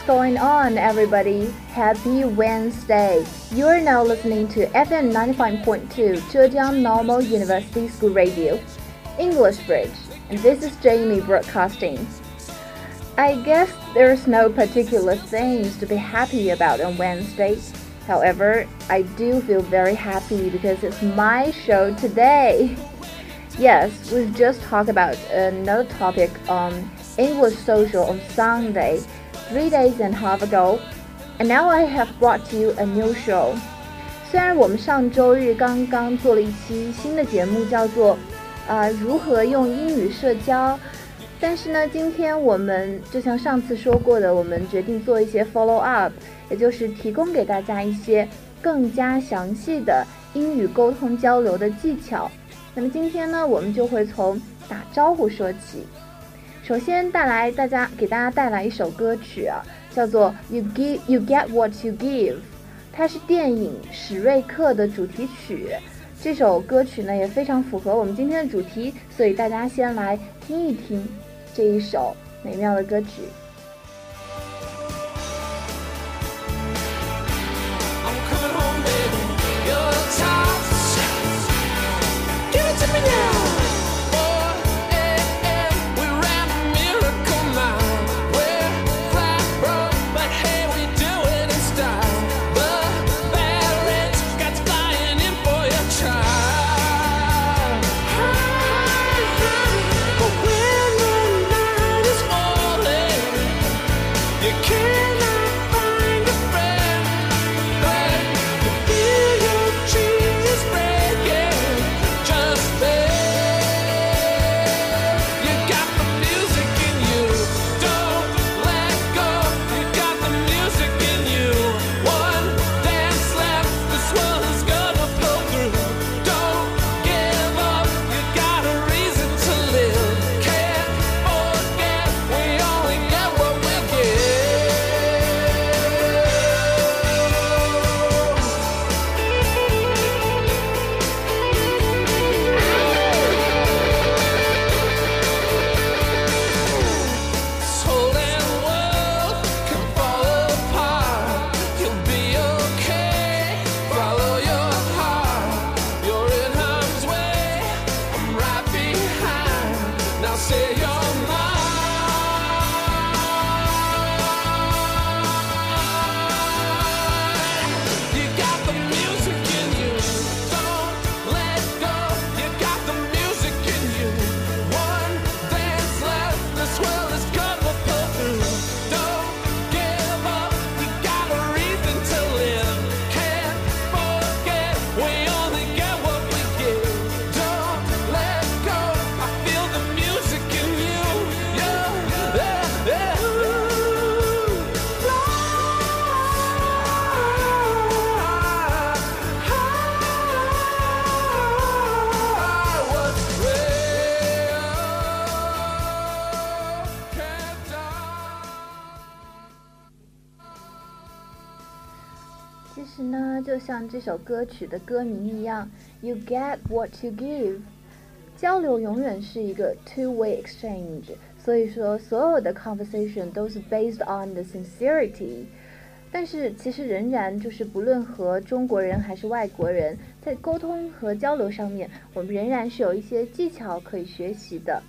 What's going on, everybody? Happy Wednesday! You are now listening to FM 95.2 Zhejiang Normal University School Radio, English Bridge, and this is Jamie broadcasting. I guess there's no particular things to be happy about on Wednesday. However, I do feel very happy because it's my show today. Yes, we've just talked about uh, another topic on English social on Sunday, three days and half ago, and now I have brought you a new show. 虽然我们上周日刚刚做了一期新的节目，叫做“啊如何用英语社交”，但是呢，今天我们就像上次说过的，我们决定做一些 follow up，也就是提供给大家一些更加详细的英语沟通交流的技巧。那么今天呢，我们就会从打招呼说起。首先带来大家给大家带来一首歌曲啊，叫做 You Give You Get What You Give，它是电影史瑞克的主题曲。这首歌曲呢也非常符合我们今天的主题，所以大家先来听一听这一首美妙的歌曲。像这首歌曲的歌名一样，You get what you give。交流永远是一个 two-way exchange，所以说所有的 conversation 都是 based on the sincerity。但是其实仍然就是不论和中国人还是外国人，在沟通和交流上面，我们仍然是有一些技巧可以学习的。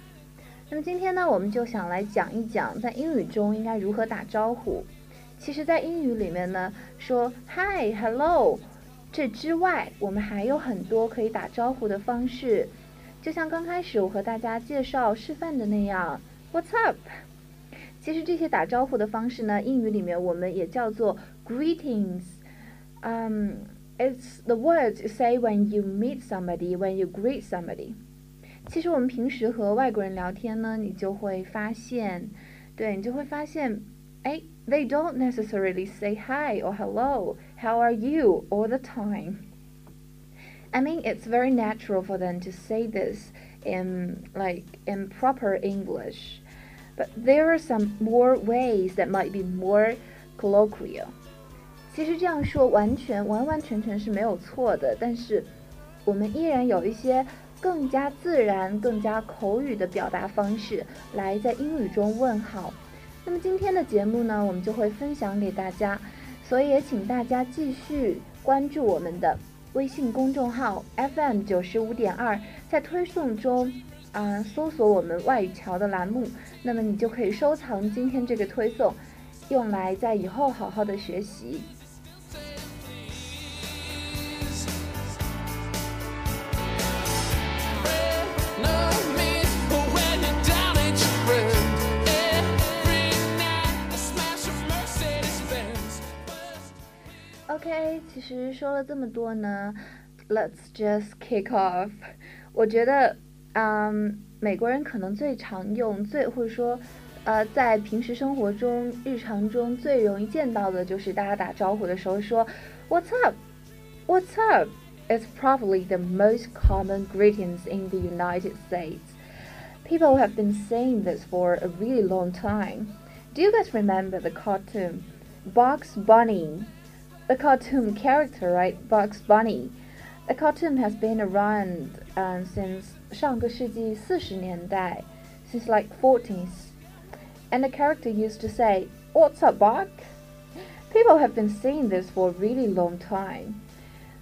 那么今天呢，我们就想来讲一讲在英语中应该如何打招呼。其实，在英语里面呢，说 Hi、Hello，这之外，我们还有很多可以打招呼的方式。就像刚开始我和大家介绍示范的那样，What's up？其实这些打招呼的方式呢，英语里面我们也叫做 Greetings。嗯，It's the words you say when you meet somebody, when you greet somebody。其实我们平时和外国人聊天呢，你就会发现，对你就会发现，哎。They don't necessarily say hi or hello, how are you all the time. I mean, it's very natural for them to say this in like in proper English, but there are some more ways that might be more colloquial. 其实这样说完全完完全全是没有错的，但是我们依然有一些更加自然、更加口语的表达方式来在英语中问好。 那么今天的节目呢，我们就会分享给大家，所以也请大家继续关注我们的微信公众号 FM 九十五点二，在推送中啊搜索我们外语桥的栏目，那么你就可以收藏今天这个推送，用来在以后好好的学习。OK，其实说了这么多呢，Let's just kick off。我觉得，嗯，美国人可能最常用、最或者说，呃，在平时生活中、日常中最容易见到的就是大家打招呼的时候说 "What's up? What's up?" It's probably the most common greetings in the United States. People have been saying this for a really long time. Do you guys remember the cartoon Bugs Bunny? the cartoon character, right? Bugs Bunny. The cartoon has been around um, since 上个世纪四十年代, since like 40s. And the character used to say, What's up, Buck? People have been saying this for a really long time.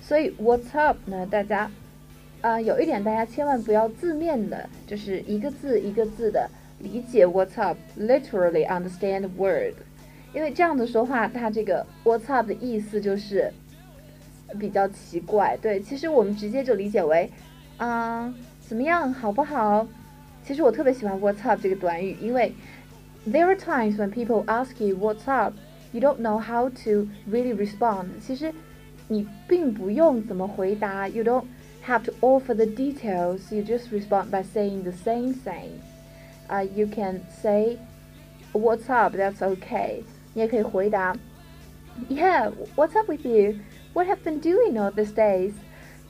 所以 What's up 呢？大家啊、呃，有一点大家千万不要字面的，就是一个字一个字的理解 What's up，literally understand the word。 因为这样的说话，它这个 "What's up" 的意思就是比较奇怪。对，其实我们直接就理解为，啊，怎么样，好不好？其实我特别喜欢 "What's up" 这个短语，因为 there are times when people ask you "What's up", you don't know how to really respond。其实你并不用怎么回答，you don't have to offer the details. You just respond by saying the same thing. Uh, you can say "What's up?" That's okay. 你也可以回答，Yeah, what's up with you? What have been doing all these days?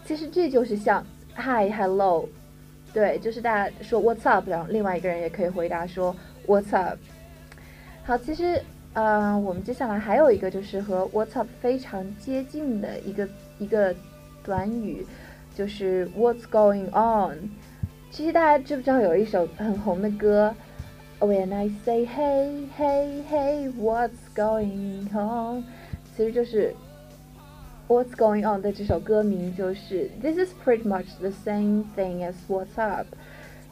其实这就是像 Hi, Hello，对，就是大家说 What's up，然后另外一个人也可以回答说 What's up。好，其实呃，我们接下来还有一个就是和 What's up 非常接近的一个一个短语，就是 What's going on。其实大家知不知道有一首很红的歌 ？When I say hey hey hey, what's going on？其实就是 What's going on 的这首歌名就是 This is pretty much the same thing as What's up。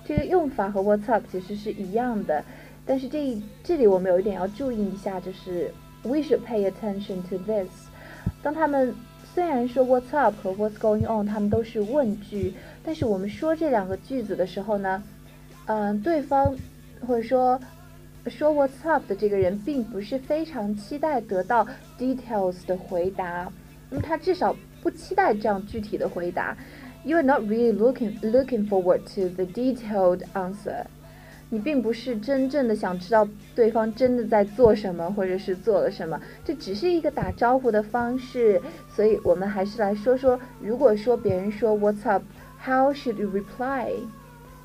这个用法和 What's up 其实是一样的，但是这这里我们有一点要注意一下，就是 We should pay attention to this。当他们虽然说 What's up 和 What's going on，他们都是问句，但是我们说这两个句子的时候呢，嗯，对方。 或者说，说 What's up 的这个人并不是非常期待得到 details 的回答，那么他至少不期待这样具体的回答。You are not really looking looking forward to the detailed answer。你并不是真正的想知道对方真的在做什么，或者是做了什么，这只是一个打招呼的方式。所以我们还是来说说，如果说别人说 What's up，how should you reply？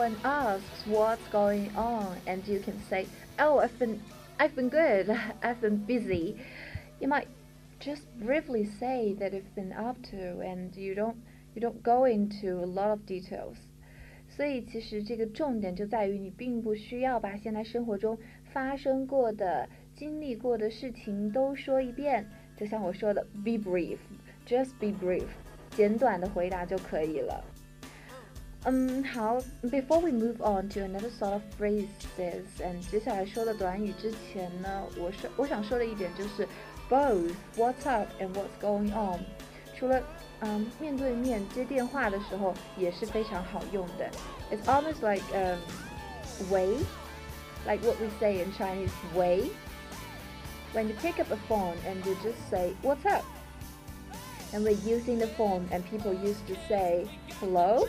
someone asks what's going on and you can say, "Oh, I've been I've been good. I've been busy." You might just briefly say that you've been up to and you don't you don't go into a lot of details. 所以其实这个重点就在于你并不需要把现在生活中发生过的、经历过的事情都说一遍。就像我说的，be brief，just be brief，简短的回答就可以了。 嗯，好，Before we move on to another sort of phrases，嗯，接下来说的短语之前呢，我说我想说的一点就是，both what's up and what's going on， 除了嗯面对面接电话的时候也是非常好用的。It's almost like um way, like what we say in Chinese way. When you pick up a phone and you just say what's up, and we're using the phone and people used to say hello.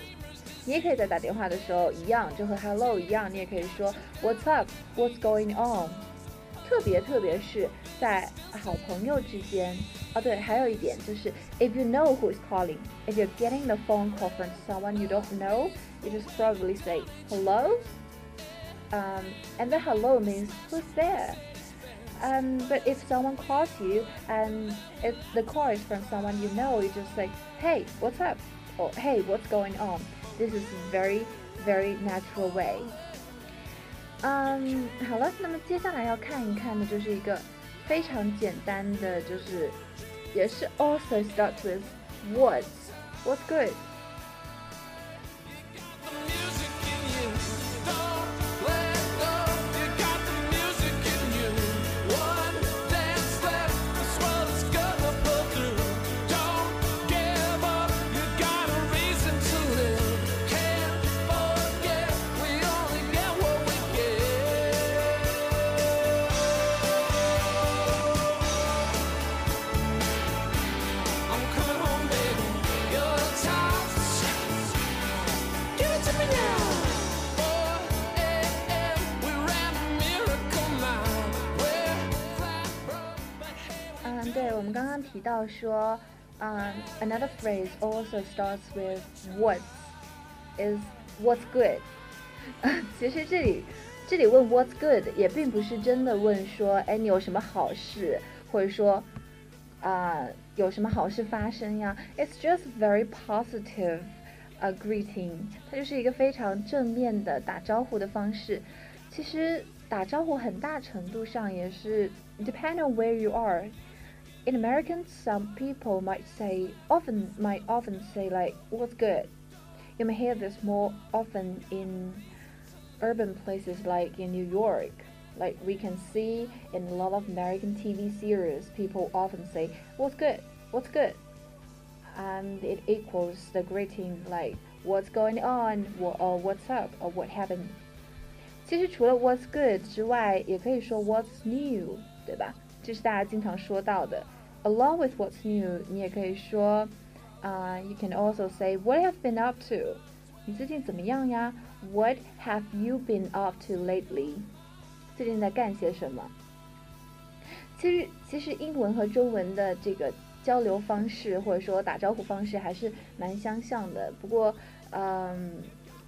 你也可以在打电话的时候一样，就和 hello 一样，你也可以说 What's up? What's going on? 特别特别是在好朋友之间啊，对，还有一点就是 if you know who is calling, if you're getting the phone call from someone you don't know, you just probably say hello. Um, and the hello means who's there. Um, but if someone calls you and if the call is from someone you know, you just say, hey, what's up? Or hey, what's going on? This is very, very natural way. 嗯，好了，那么接下来要看一看的就是一个非常简单的，就是也是 also starts with what's what's good。 提到说，嗯、um,，another phrase also starts with what is what's good。其实这里这里问 what's good 也并不是真的问说，哎，你有什么好事，或者说啊、呃、有什么好事发生呀？It's just very positive a greeting，它就是一个非常正面的打招呼的方式。其实打招呼很大程度上也是 depend on where you are。 in American, some people might say often might often say like "What's good?" You may hear this more often in urban places like in New York. Like we can see in a lot of American TV series, people often say "What's good? What's good?" and it equals the greeting like "What's going on?" or "What's up?" or "What happened?" 其实除了 "What's good" 之外，也可以说 "What's new"，对吧？ 这是大家经常说到的。Along with what's new，你也可以说，啊、，You can also say what have been up to，你最近怎么样呀？What have you been up to lately？最近在干些什么？其实，其实英文和中文的这个交流方式或者说打招呼方式还是蛮相像的，不过，嗯，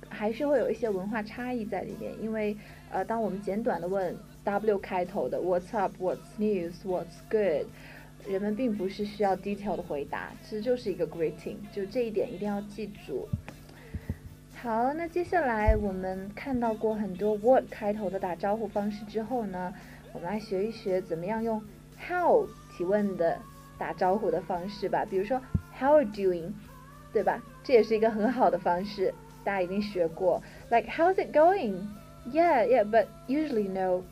还是会有一些文化差异在里面，因为，呃，当我们简短的问。W 开头的 What's up? What's news? What's good? 人们并不是需要 detail 的回答，其实就是一个 greeting，就这一点一定要记住。好，那接下来我们看到过很多 what 开头的打招呼方式之后呢，我们来学一学怎么样用 how 提问的打招呼的方式吧。比如说 How are doing？对吧？这也是一个很好的方式，大家一定学过。Like How's it going？Yeah, yeah, but usually no.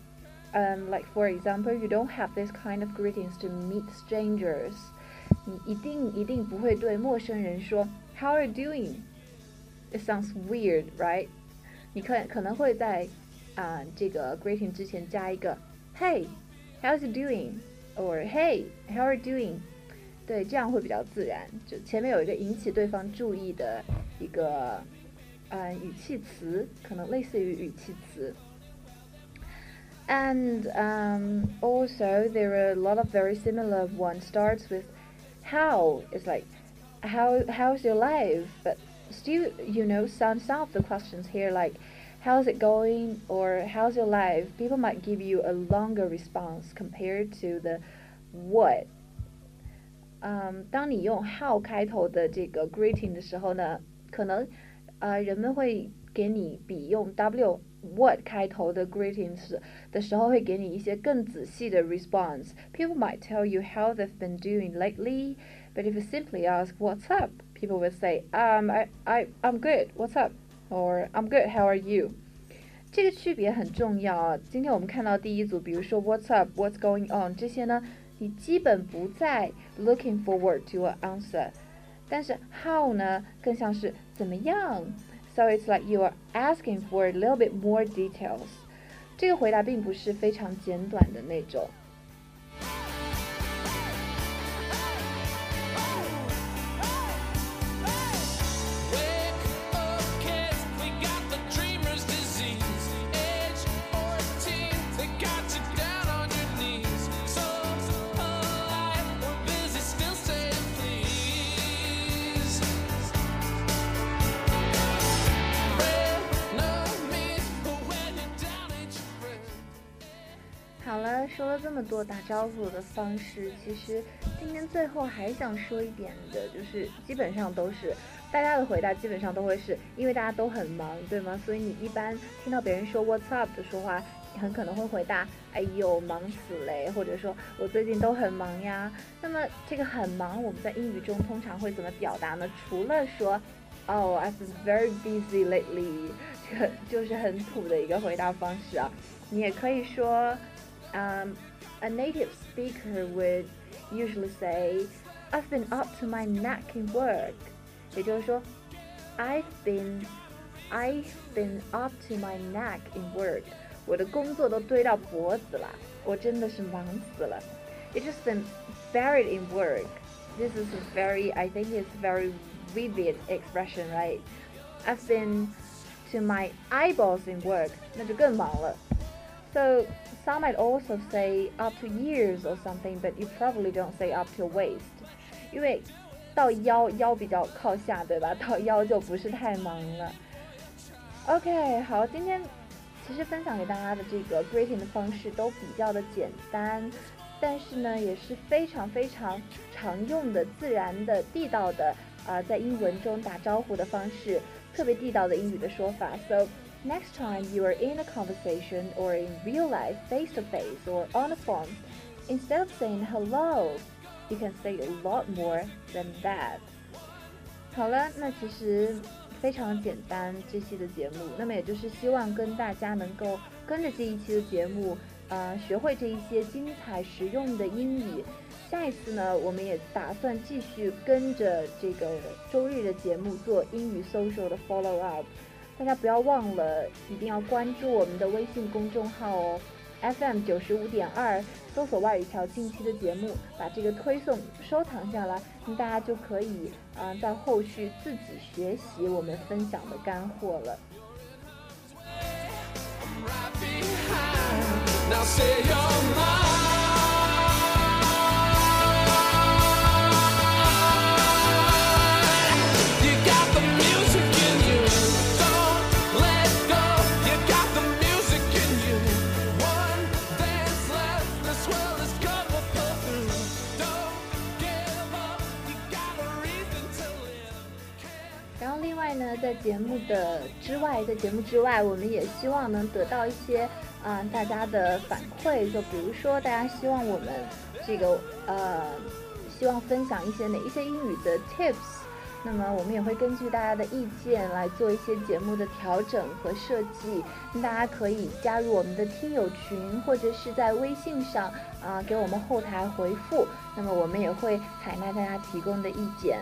Um, like for example, you don't have this kind of greetings to meet strangers. 你一定一定不会对陌生人说 How are you doing? It sounds weird, right? 你可可能会在啊、呃、这个 greeting 之前加一个 Hey, how's you doing? or Hey, how are you doing? 对，这样会比较自然。就前面有一个引起对方注意的一个呃语气词，可能类似于语气词。 and um, also there are a lot of very similar ones starts with how it's like how how's your life but still you know some some of the questions here like how's it going or how's your life people might give you a longer response compared to the what 嗯，当你用 how 开头的这个 greeting 的时候呢，可能呃人们会给你比用 w what 开头的 greetings 的时候会给你一些更仔细的 response. People might tell you how they've been doing lately, but if you simply ask what's up, people will say, um, I, I, I'm good, what's up? Or I'm good, how are you? 这个区别很重要啊。今天我们看到第一组，比如说 What's up, What's going on 这些呢， 你基本不在 looking forward to an answer。但是 how 呢，更像是怎么样 ，so it's like you are asking for a little bit more details。这个回答并不是非常简短的那种。 好了说了这么多打招呼的方式，其实今天最后还想说一点的，就是基本上都是大家的回答，基本上都会是因为大家都很忙，对吗？所以你一般听到别人说 What's up 的说话，很可能会回答哎呦忙死嘞，或者说我最近都很忙呀。那么这个很忙，我们在英语中通常会怎么表达呢？除了说 Oh I've been very busy lately，这个就是很土的一个回答方式啊。你也可以说。Um, a native speaker would usually say, "I've been up to my neck in work." 也就是说，I've been I've been up to my neck in work. 我的工作都堆到脖子了，我真的是忙死了。It's just been buried in work. This is a very, I think it's very vivid expression, right? I've been to my eyeballs in work. 那就更忙了。 So some might also say up to years or something, but you probably don't say up to waist，因为到腰腰比较靠下，对吧？到腰就不是太忙了。OK，好，今天其实分享给大家的这个 greeting 的方式都比较的简单，但是呢也是非常非常常用的、自然的、地道的啊、在英文中打招呼的方式，特别地道的英语的说法。So Next time you are in a conversation or in real life, face to face or on a phone, instead of saying hello, you can say a lot more than that. 好了，那其实非常简单，这期的节目，那么也就是希望跟大家能够跟着这一期的节目，呃，学会这一些精彩实用的英语。下一次呢，我们也打算继续跟着这个周日的节目做英语 social 的 follow up。大家不要忘了，一定要关注我们的微信公众号哦，FM 九十五点二，搜索外语桥近期的节目，把这个推送收藏下来，那大家就可以啊，在后续自己学习我们分享的干货了。节目的之外，在节目之外，我们也希望能得到一些啊大家的反馈，就比如说大家希望我们这个呃，希望分享一些哪一些英语的 tips，那么我们也会根据大家的意见来做一些节目的调整和设计。大家可以加入我们的听友群，或者是在微信上啊给我们后台回复，那么我们也会采纳大家提供的意见。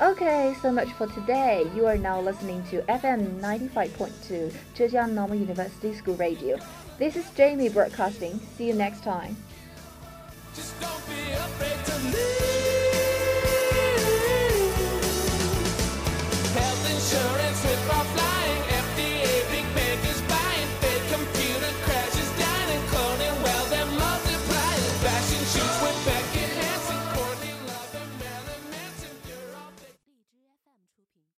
Okay, so much for today. You are now listening to FM 95.2 Zhejiang Normal University School Radio. This is Jamie broadcasting. See you next time.